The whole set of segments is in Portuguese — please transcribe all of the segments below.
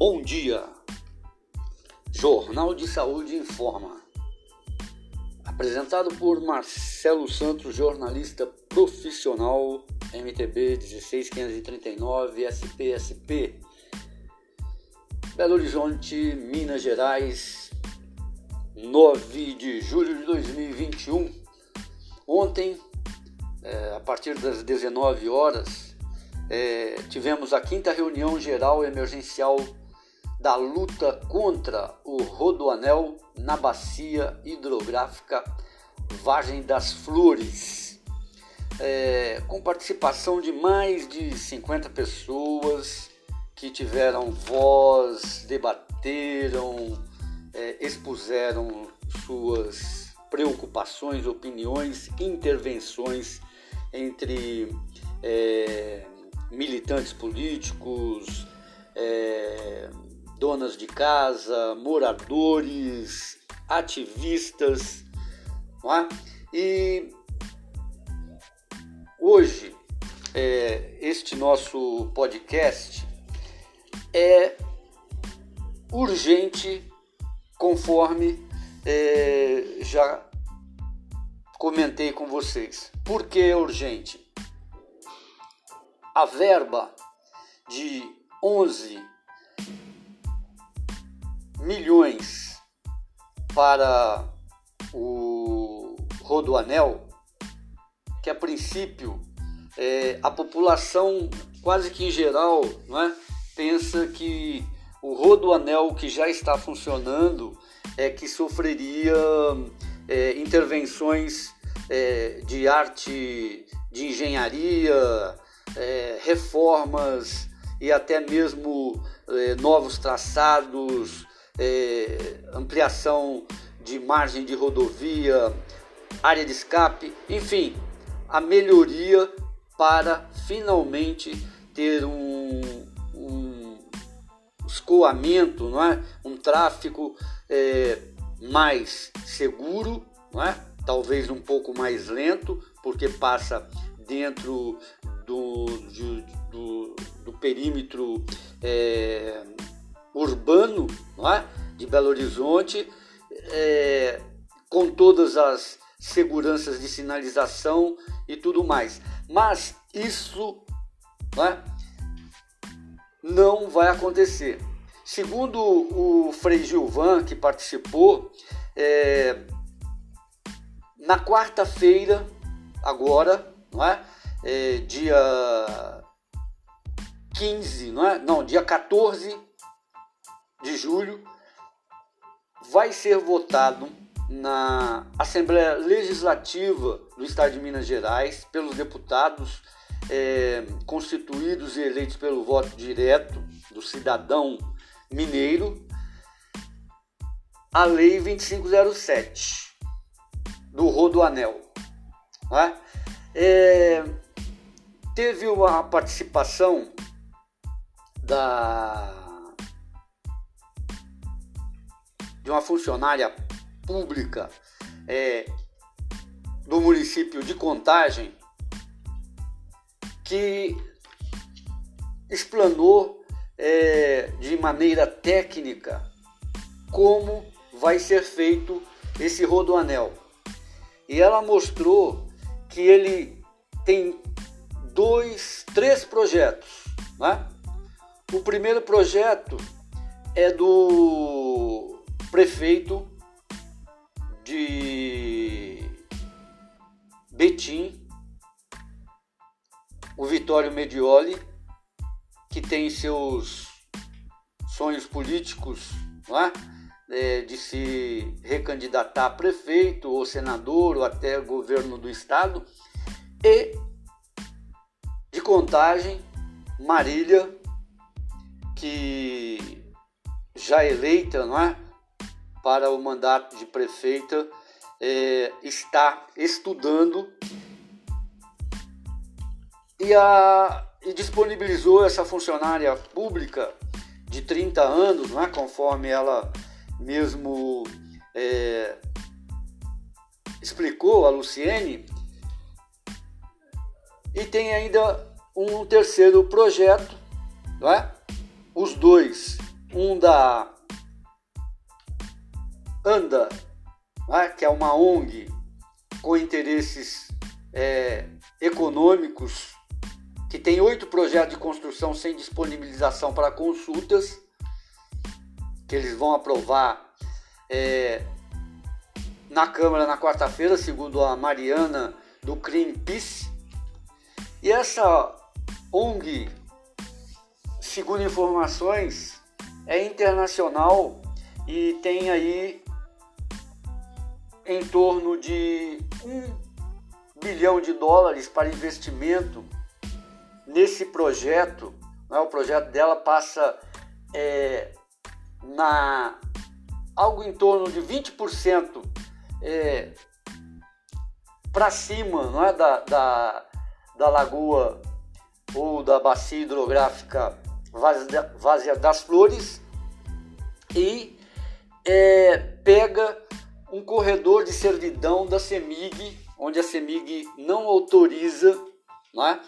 Bom dia. Jornal de Saúde informa. Apresentado por Marcelo Santos, jornalista profissional MTB 16539 SPSP. Belo Horizonte, Minas Gerais, 9 de julho de 2021. Ontem, é, a partir das 19 horas, é, tivemos a quinta reunião geral emergencial da luta contra o rodoanel na bacia hidrográfica Vargem das Flores, é, com participação de mais de 50 pessoas que tiveram voz, debateram, é, expuseram suas preocupações, opiniões, intervenções entre é, militantes políticos, é, donas de casa, moradores, ativistas, não é? E hoje é, este nosso podcast é urgente, conforme é, já comentei com vocês. Por que é urgente? A verba de 11 milhões para o Rodoanel, que a princípio é, a população quase que em geral é, pensa que o Rodoanel que já está funcionando é que sofreria é, intervenções é, de arte, de engenharia, é, reformas e até mesmo é, novos traçados, é, ampliação de margem de rodovia, área de escape, enfim, a melhoria para finalmente ter um, um escoamento, não é? um tráfego é, mais seguro, não é? talvez um pouco mais lento, porque passa dentro do, do, do perímetro é, urbano não é? de Belo Horizonte, é, com todas as seguranças de sinalização e tudo mais. Mas isso não, é? não vai acontecer. Segundo o Frei Gilvan, que participou, é, na quarta-feira, agora, não é? é? dia 15, não é? Não, dia 14 de julho, vai ser votado na Assembleia Legislativa do Estado de Minas Gerais pelos deputados é, constituídos e eleitos pelo voto direto do cidadão mineiro a Lei 2507 do Rodoanel. Né? É, teve uma participação da de uma funcionária pública é, do município de Contagem que explanou é, de maneira técnica como vai ser feito esse rodoanel. E ela mostrou que ele tem dois, três projetos. Né? O primeiro projeto é do prefeito de Betim, o Vitório Medioli, que tem seus sonhos políticos é? É, de se recandidatar a prefeito ou senador ou até governo do estado, e de contagem, Marília, que já eleita não é? Para o mandato de prefeita, é, está estudando e, a, e disponibilizou essa funcionária pública de 30 anos, não é? conforme ela mesmo é, explicou a Luciene, e tem ainda um terceiro projeto, não é? os dois um da ANDA, né, que é uma ONG com interesses é, econômicos, que tem oito projetos de construção sem disponibilização para consultas, que eles vão aprovar é, na Câmara na quarta-feira, segundo a Mariana do Greenpeace. E essa ONG, segundo informações, é internacional e tem aí em torno de um bilhão de dólares para investimento nesse projeto. Né? O projeto dela passa é, na algo em torno de 20% é, para cima não é? da, da, da lagoa ou da bacia hidrográfica Vazia das Flores e é, pega um corredor de servidão da CEMIG, onde a CEMIG não autoriza não é?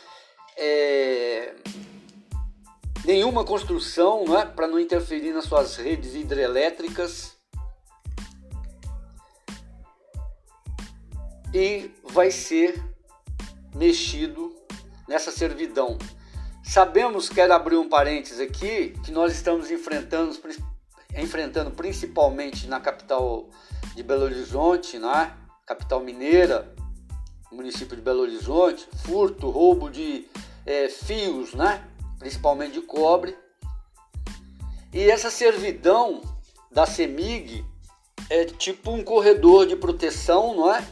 Nenhuma construção não é? para não interferir nas suas redes hidrelétricas. E vai ser mexido nessa servidão. Sabemos, quero abrir um parênteses aqui, que nós estamos enfrentando, enfrentando principalmente na capital de Belo Horizonte, né? capital mineira, município de Belo Horizonte, furto, roubo de é, fios, né? principalmente de cobre. E essa servidão da CEMIG é tipo um corredor de proteção, não é?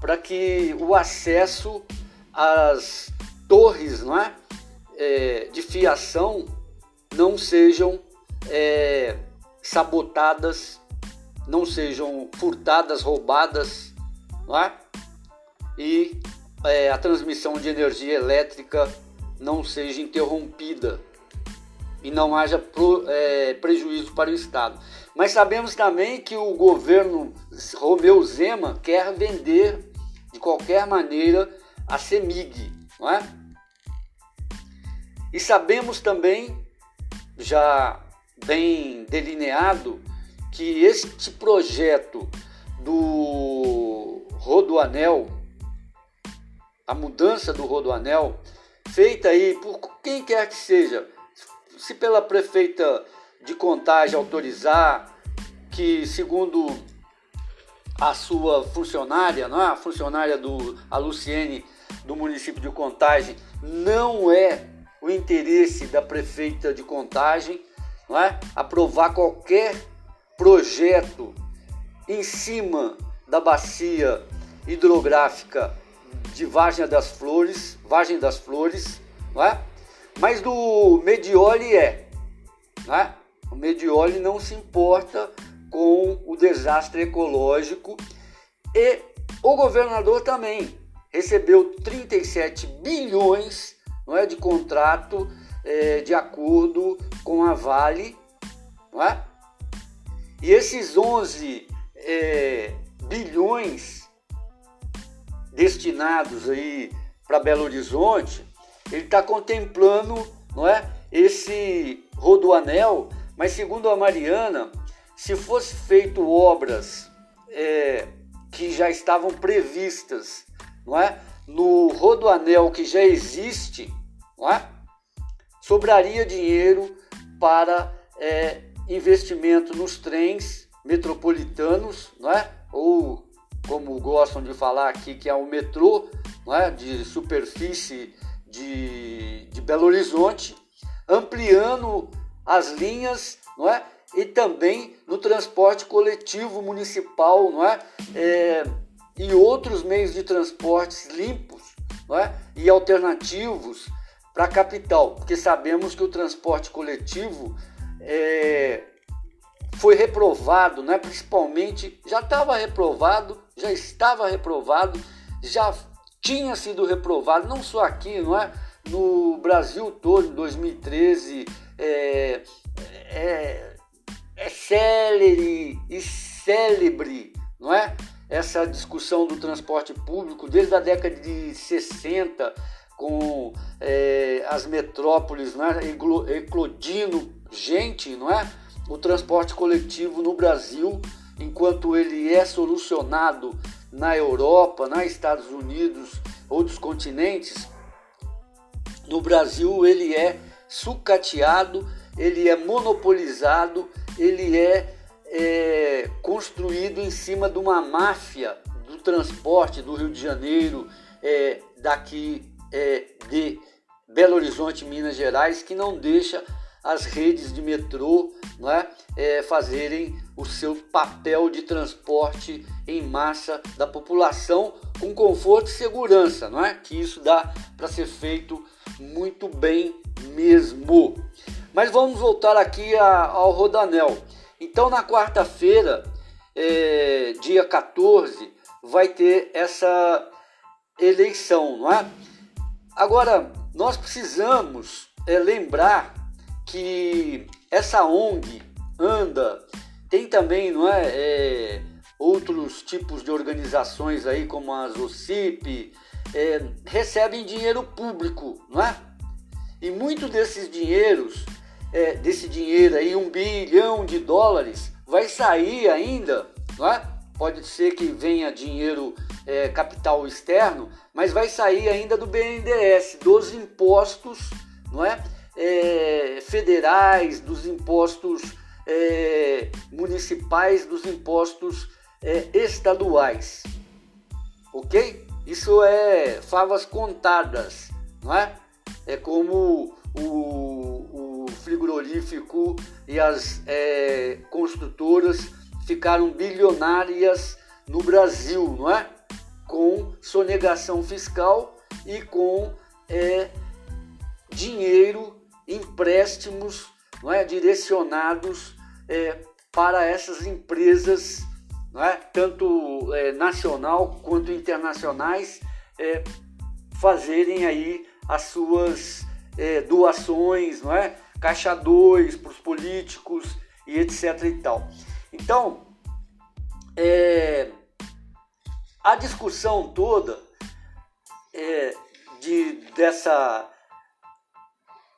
Para que o acesso às torres, não é? é de fiação não sejam é, sabotadas, não sejam furtadas, roubadas, não é? E é, a transmissão de energia elétrica não seja interrompida e não haja pro, é, prejuízo para o Estado. Mas sabemos também que o governo Romeu Zema quer vender de qualquer maneira a CEMIG, não é? E sabemos também, já bem delineado, que este projeto do Rodoanel, a mudança do Rodoanel, feita aí por quem quer que seja, se pela prefeita de Contagem autorizar, que segundo a sua funcionária, não é? a funcionária do a Luciene do município de Contagem, não é o interesse da prefeita de Contagem, não é? aprovar qualquer projeto em cima da bacia hidrográfica de Vargem das Flores, Vargem das Flores, não é? Mas do Medioli é, né? O Medioli não se importa com o desastre ecológico e o governador também recebeu 37 bilhões não é, de contrato é, de acordo com a Vale, não é? E esses 11 é, bilhões destinados aí para Belo Horizonte, ele está contemplando, não é, esse rodoanel, mas segundo a Mariana, se fosse feito obras é, que já estavam previstas, não é, no rodoanel que já existe, não é, sobraria dinheiro para é, investimento nos trens metropolitanos, não é, ou como gostam de falar aqui, que é o metrô não é? de superfície de, de Belo Horizonte, ampliando as linhas não é? e também no transporte coletivo municipal não é? é e outros meios de transportes limpos não é? e alternativos para a capital, porque sabemos que o transporte coletivo é, foi reprovado, né? principalmente já estava reprovado já estava reprovado, já tinha sido reprovado, não só aqui, não é? No Brasil todo, em 2013, é, é, é célere e célebre, não é? Essa discussão do transporte público desde a década de 60, com é, as metrópoles não é? eclodindo gente, não é? o transporte coletivo no Brasil, enquanto ele é solucionado na Europa, nos Estados Unidos, outros continentes, no Brasil ele é sucateado, ele é monopolizado, ele é, é construído em cima de uma máfia do transporte do Rio de Janeiro, é, daqui é, de Belo Horizonte, Minas Gerais, que não deixa as redes de metrô não é, é, fazerem o seu papel de transporte em massa da população com conforto e segurança, não é? Que isso dá para ser feito muito bem mesmo. Mas vamos voltar aqui a, ao Rodanel. Então, na quarta-feira, é, dia 14, vai ter essa eleição, não é? Agora, nós precisamos é, lembrar que essa ONG anda, tem também, não é, é outros tipos de organizações aí, como as OCIP, é, recebem dinheiro público, não é? E muito desses dinheiros, é, desse dinheiro aí, um bilhão de dólares, vai sair ainda, não é? Pode ser que venha dinheiro é, capital externo, mas vai sair ainda do BNDES, dos impostos, não é? É federais, dos impostos é, municipais, dos impostos é, estaduais, ok? Isso é favas contadas, não é? É como o, o frigorífico e as é, construtoras ficaram bilionárias no Brasil, não é? Com sonegação fiscal e com é, dinheiro, empréstimos, não é? Direcionados é, para essas empresas não é? tanto é, nacional quanto internacionais, é, fazerem aí as suas é, doações, não é? Caixa 2 para os políticos e etc e tal. Então, é, a discussão toda é, de, dessa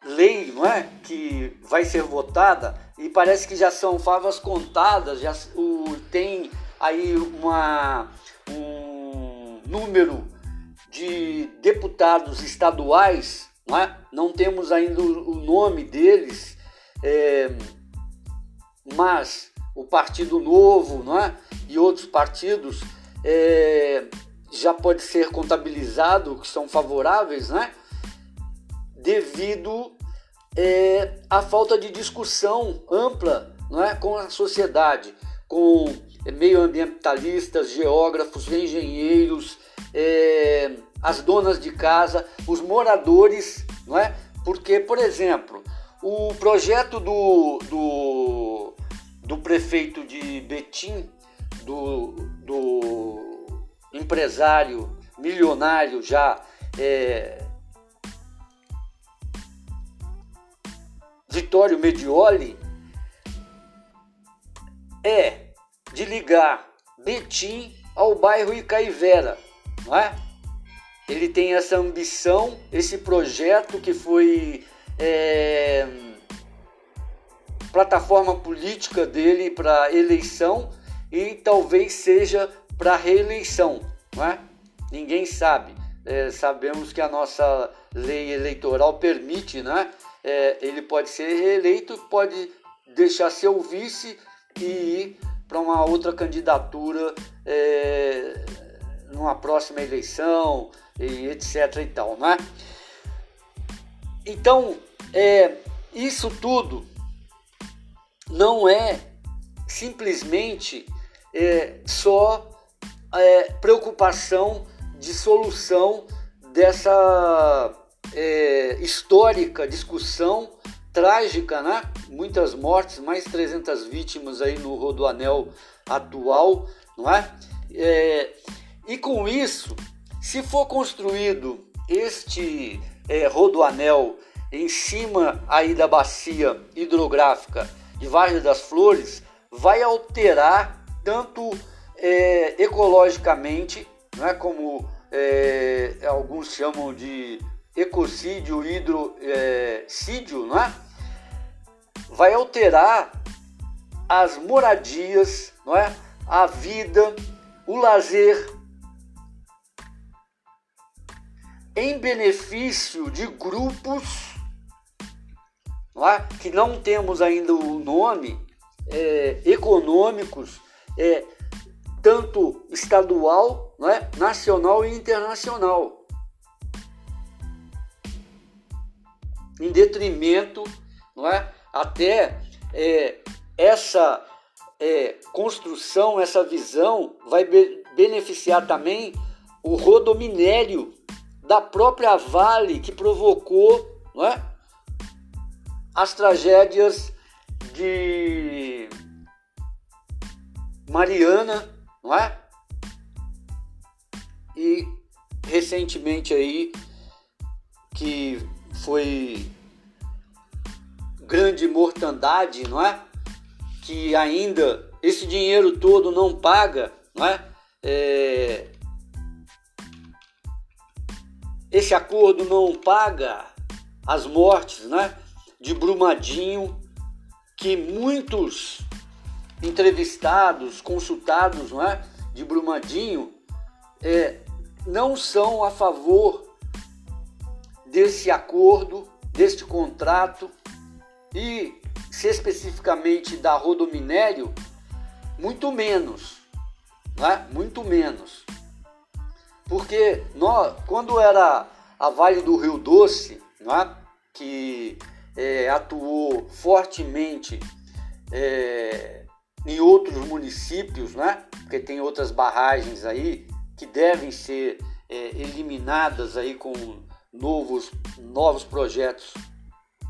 lei, não é, que vai ser votada e parece que já são favas contadas, já o, tem aí uma, um número de deputados estaduais, não, é? não temos ainda o nome deles, é, mas o Partido Novo não é? e outros partidos é, já pode ser contabilizado que são favoráveis, né? devido é, à falta de discussão ampla não é? com a sociedade, com meio ambientalistas, geógrafos, engenheiros, é, as donas de casa, os moradores, não é? Porque, por exemplo, o projeto do, do, do prefeito de Betim, do, do empresário milionário já é, Vitório Medioli, é de ligar Betim ao bairro Icaivera, não é? Ele tem essa ambição, esse projeto que foi é, plataforma política dele para eleição e talvez seja para reeleição, não é? Ninguém sabe. É, sabemos que a nossa lei eleitoral permite, né? É, ele pode ser reeleito, pode deixar seu vice e ir para uma outra candidatura é, numa próxima eleição e etc e tal, não é? Então, é, isso tudo não é simplesmente é, só é, preocupação de solução dessa é, histórica discussão trágica, né? Muitas mortes, mais 300 vítimas aí no Rodoanel atual, não é? é e com isso, se for construído este é, Rodoanel em cima aí da bacia hidrográfica de Vargem das Flores, vai alterar tanto é, ecologicamente, não é como é, alguns chamam de ecocídio, hidrocídio, não é? vai alterar as moradias, não é? a vida, o lazer, em benefício de grupos não é? que não temos ainda o nome, é, econômicos, é, tanto estadual, não é? nacional e internacional. Em detrimento, não é? até é, essa é, construção, essa visão vai be beneficiar também o rodominério da própria Vale que provocou não é? as tragédias de Mariana, não é? E recentemente aí que foi grande mortandade, não é? Que ainda esse dinheiro todo não paga, não é? é esse acordo não paga as mortes, né? De Brumadinho, que muitos entrevistados, consultados, não é? De Brumadinho, é, não são a favor desse acordo, deste contrato e, se especificamente da Rodominério, muito menos, né? muito menos. Porque nós, quando era a Vale do Rio Doce, né? que é, atuou fortemente é, em outros municípios, né? porque tem outras barragens aí que devem ser é, eliminadas aí com novos, novos projetos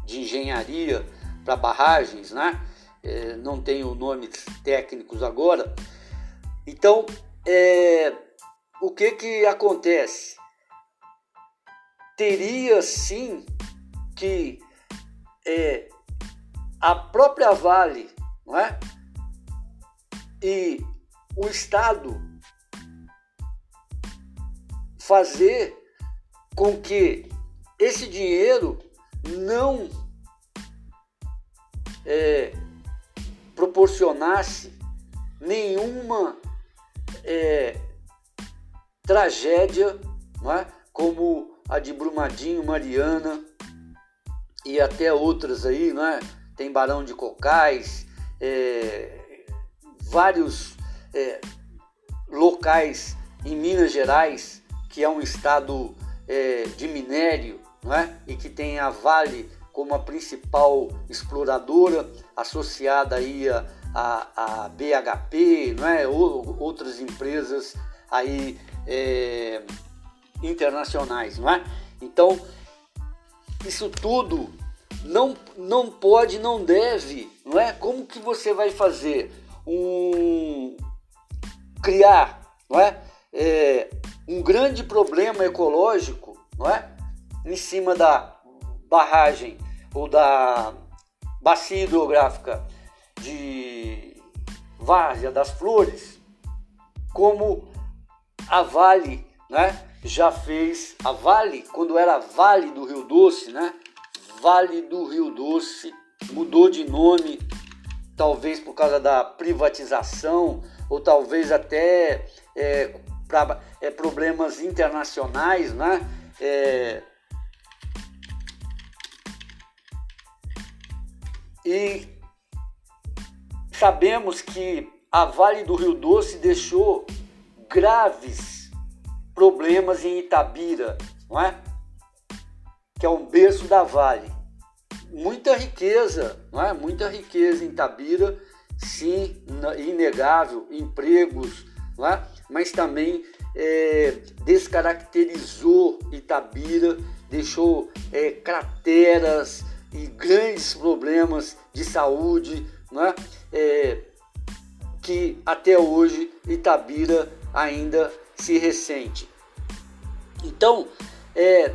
de engenharia para barragens, né? É, não tenho nomes técnicos agora. Então, é, o que que acontece? Teria sim que é, a própria Vale, não é? E o Estado fazer com que esse dinheiro não é, proporcionasse nenhuma é, tragédia, é? como a de Brumadinho, Mariana e até outras aí, é? tem Barão de Cocais, é, vários é, locais em Minas Gerais, que é um estado é, de minério, não é? e que tem a Vale como a principal exploradora, associada aí a, a, a BHP, não é? Ou, outras empresas aí é, internacionais, não é? Então, isso tudo não, não pode, não deve, não é? Como que você vai fazer um criar, não é? é um grande problema ecológico, não é? Em cima da barragem ou da bacia hidrográfica de Várzea das Flores, como a Vale, né, já fez a Vale quando era Vale do Rio Doce, né? Vale do Rio Doce mudou de nome, talvez por causa da privatização ou talvez até é, para é, problemas internacionais, né? É, E sabemos que a Vale do Rio Doce deixou graves problemas em Itabira, não é? Que é um berço da Vale. Muita riqueza, não é? Muita riqueza em Itabira, sim, inegável, empregos, não é? Mas também é, descaracterizou Itabira, deixou é, crateras, e grandes problemas de saúde, né? É, que até hoje Itabira ainda se ressente. Então, é,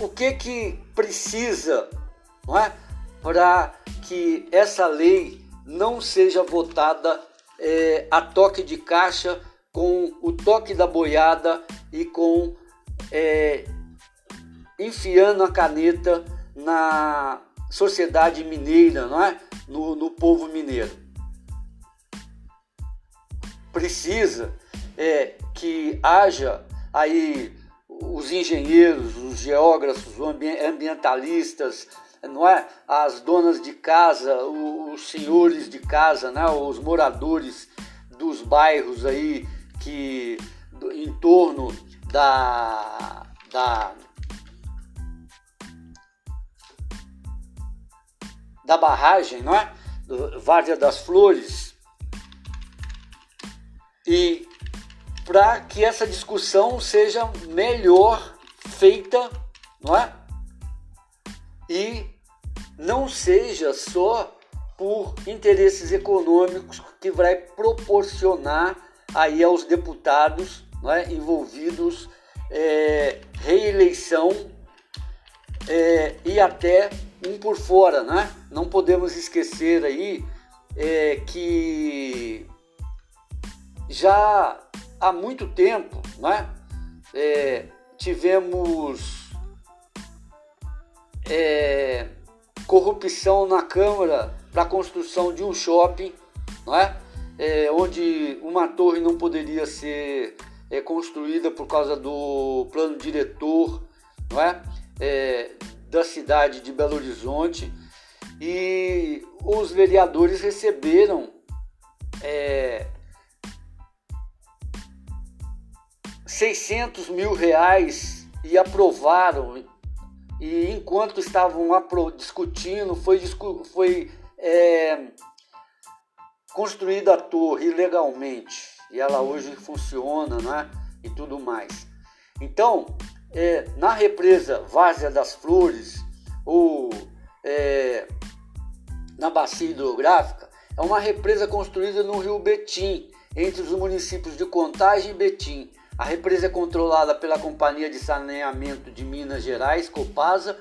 o que que precisa é, para que essa lei não seja votada é, a toque de caixa com o toque da boiada e com é, enfiando a caneta na sociedade mineira, não é? no, no povo mineiro. Precisa é, que haja aí os engenheiros, os geógrafos, os ambientalistas, não é? As donas de casa, os senhores de casa, né? Os moradores dos bairros aí que em torno da, da da barragem, não é? Várzea das Flores. E para que essa discussão seja melhor feita, não é? E não seja só por interesses econômicos que vai proporcionar aí aos deputados é, envolvidos é, reeleição é, e até um por fora, né? Não podemos esquecer aí é, que já há muito tempo, né? Tivemos é, corrupção na Câmara para a construção de um shopping, não é? é? onde uma torre não poderia ser é, construída por causa do plano diretor, não é? é da cidade de Belo Horizonte e os vereadores receberam é, 600 mil reais e aprovaram e enquanto estavam discutindo foi, foi é, construída a torre ilegalmente e ela hoje funciona né, e tudo mais então é, na represa Várzea das Flores ou é, na bacia hidrográfica é uma represa construída no rio Betim, entre os municípios de Contagem e Betim. A represa é controlada pela Companhia de Saneamento de Minas Gerais, Copasa.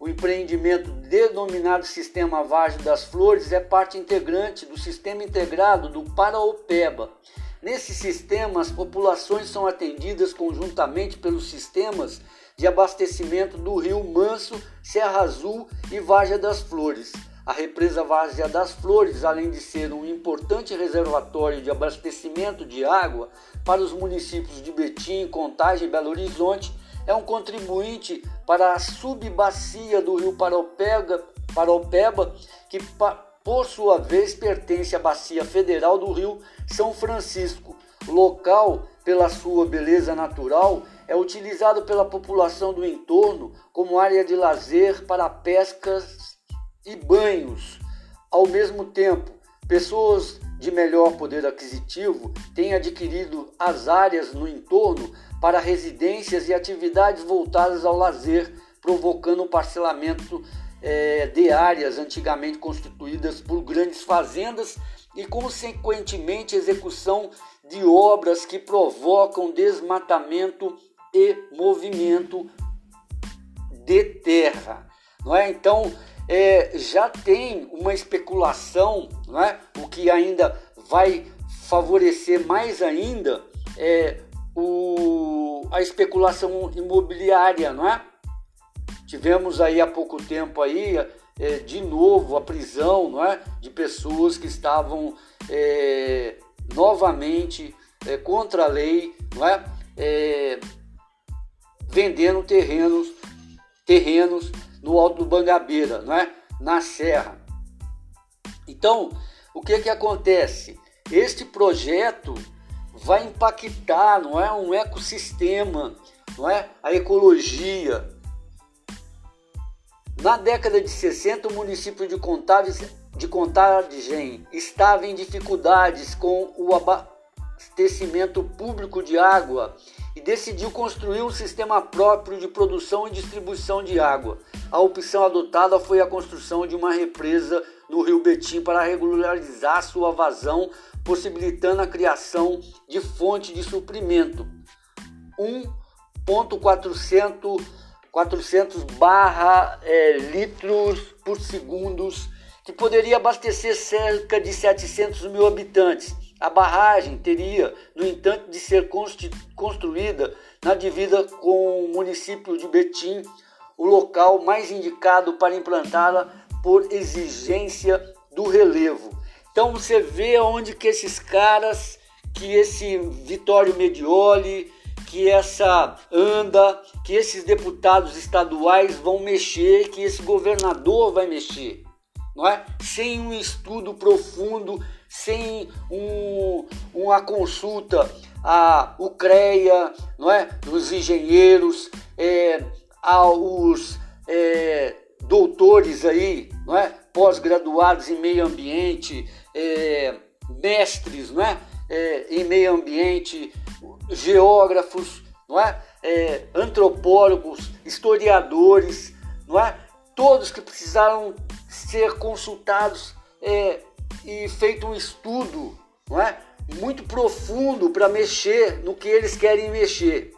O empreendimento denominado Sistema Várzea das Flores é parte integrante do Sistema Integrado do Paraopeba Nesse sistema, as populações são atendidas conjuntamente pelos sistemas de abastecimento do Rio Manso, Serra Azul e Várzea das Flores. A represa Várzea das Flores, além de ser um importante reservatório de abastecimento de água para os municípios de Betim, Contagem e Belo Horizonte, é um contribuinte para a subbacia do Rio Paraupeba, Paraupeba que por sua vez, pertence à Bacia Federal do Rio São Francisco. Local, pela sua beleza natural, é utilizado pela população do entorno como área de lazer para pescas e banhos. Ao mesmo tempo, pessoas de melhor poder aquisitivo têm adquirido as áreas no entorno para residências e atividades voltadas ao lazer, provocando um parcelamento é, de áreas antigamente constituídas por grandes fazendas e, consequentemente, execução de obras que provocam desmatamento e movimento de terra. Não é? Então, é, já tem uma especulação, não é? o que ainda vai favorecer mais ainda é, o, a especulação imobiliária, não é? Tivemos aí há pouco tempo aí, é, de novo a prisão não é? de pessoas que estavam é, novamente é, contra a lei, não é? é vendendo terrenos, terrenos no Alto do Bangabeira, não é? na Serra. Então, o que, que acontece? Este projeto vai impactar, não é, um ecossistema, não é, a ecologia, na década de 60, o município de Contagem, de Contagem estava em dificuldades com o abastecimento público de água e decidiu construir um sistema próprio de produção e distribuição de água. A opção adotada foi a construção de uma represa no Rio Betim para regularizar sua vazão, possibilitando a criação de fonte de suprimento. 1.400 400 barra é, litros por segundos, que poderia abastecer cerca de 700 mil habitantes. A barragem teria, no entanto, de ser construída na divisa com o município de Betim, o local mais indicado para implantá-la por exigência do relevo. Então você vê onde que esses caras, que esse Vitório Medioli, que essa anda, que esses deputados estaduais vão mexer, que esse governador vai mexer, não é? Sem um estudo profundo, sem um, uma consulta a CREA, não é? Dos engenheiros, é, aos é, doutores aí, não é? Pós-graduados em meio ambiente, é, mestres, não é? é? Em meio ambiente, geógrafos, não é? é? antropólogos, historiadores, não é? Todos que precisaram ser consultados é, e feito um estudo, não é? Muito profundo para mexer no que eles querem mexer.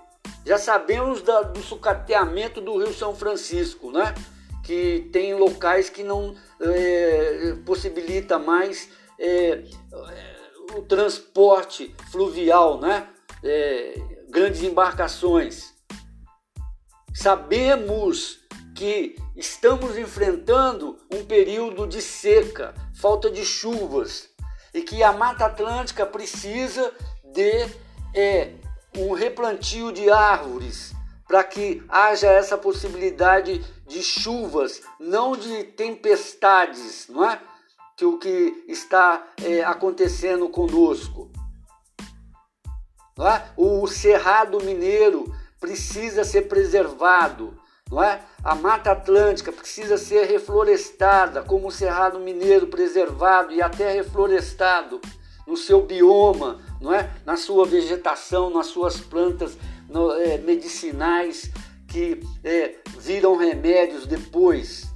Já sabemos da, do sucateamento do Rio São Francisco, né? que tem locais que não é, possibilita mais é, o transporte fluvial, né? É, grandes embarcações. Sabemos que estamos enfrentando um período de seca, falta de chuvas, e que a Mata Atlântica precisa de é, um replantio de árvores para que haja essa possibilidade de chuvas, não de tempestades, não é? Que o que está é, acontecendo conosco. É? O Cerrado Mineiro precisa ser preservado, não é? A Mata Atlântica precisa ser reflorestada, como o Cerrado Mineiro preservado e até reflorestado no seu bioma, não é? na sua vegetação, nas suas plantas no, é, medicinais que é, viram remédios depois.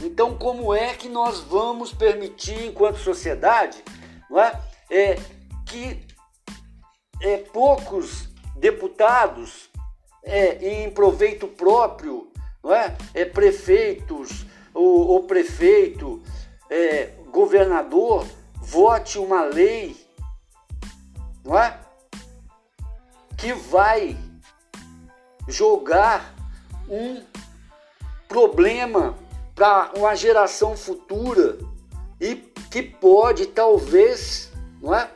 Então, como é que nós vamos permitir, enquanto sociedade, não é, é que é, poucos deputados é, em proveito próprio, não é, é prefeitos ou, ou prefeito, é, governador vote uma lei, não é? Que vai jogar um problema para uma geração futura e que pode talvez, não é?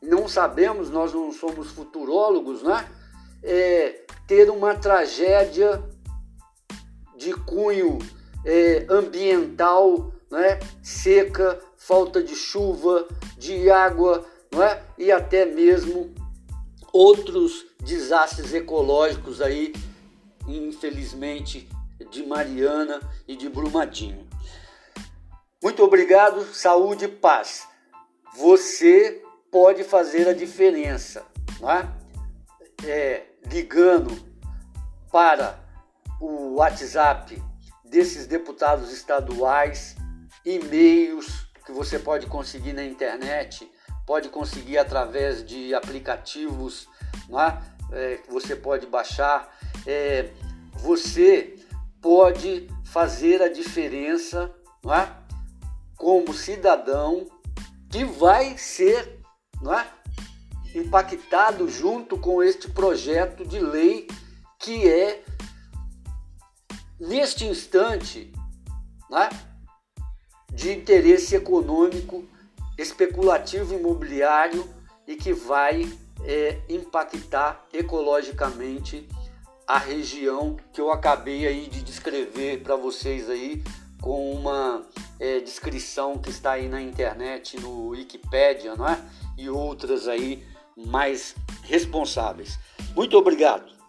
Não sabemos, nós não somos futurólogos, né? É, ter uma tragédia de cunho é, ambiental, né? seca, falta de chuva, de água, não é? E até mesmo outros desastres ecológicos aí, infelizmente, de Mariana e de Brumadinho. Muito obrigado, saúde e paz. Você pode fazer a diferença, não é? É, ligando para o WhatsApp desses deputados estaduais, e-mails que você pode conseguir na internet, pode conseguir através de aplicativos é? É, que você pode baixar. É, você pode fazer a diferença não é? como cidadão que vai ser não é? Impactado junto com este projeto de lei que é, neste instante, não é? de interesse econômico, especulativo imobiliário e que vai é, impactar ecologicamente a região que eu acabei aí de descrever para vocês aí com uma é, descrição que está aí na internet, no Wikipedia, não é? E outras aí mais responsáveis. Muito obrigado.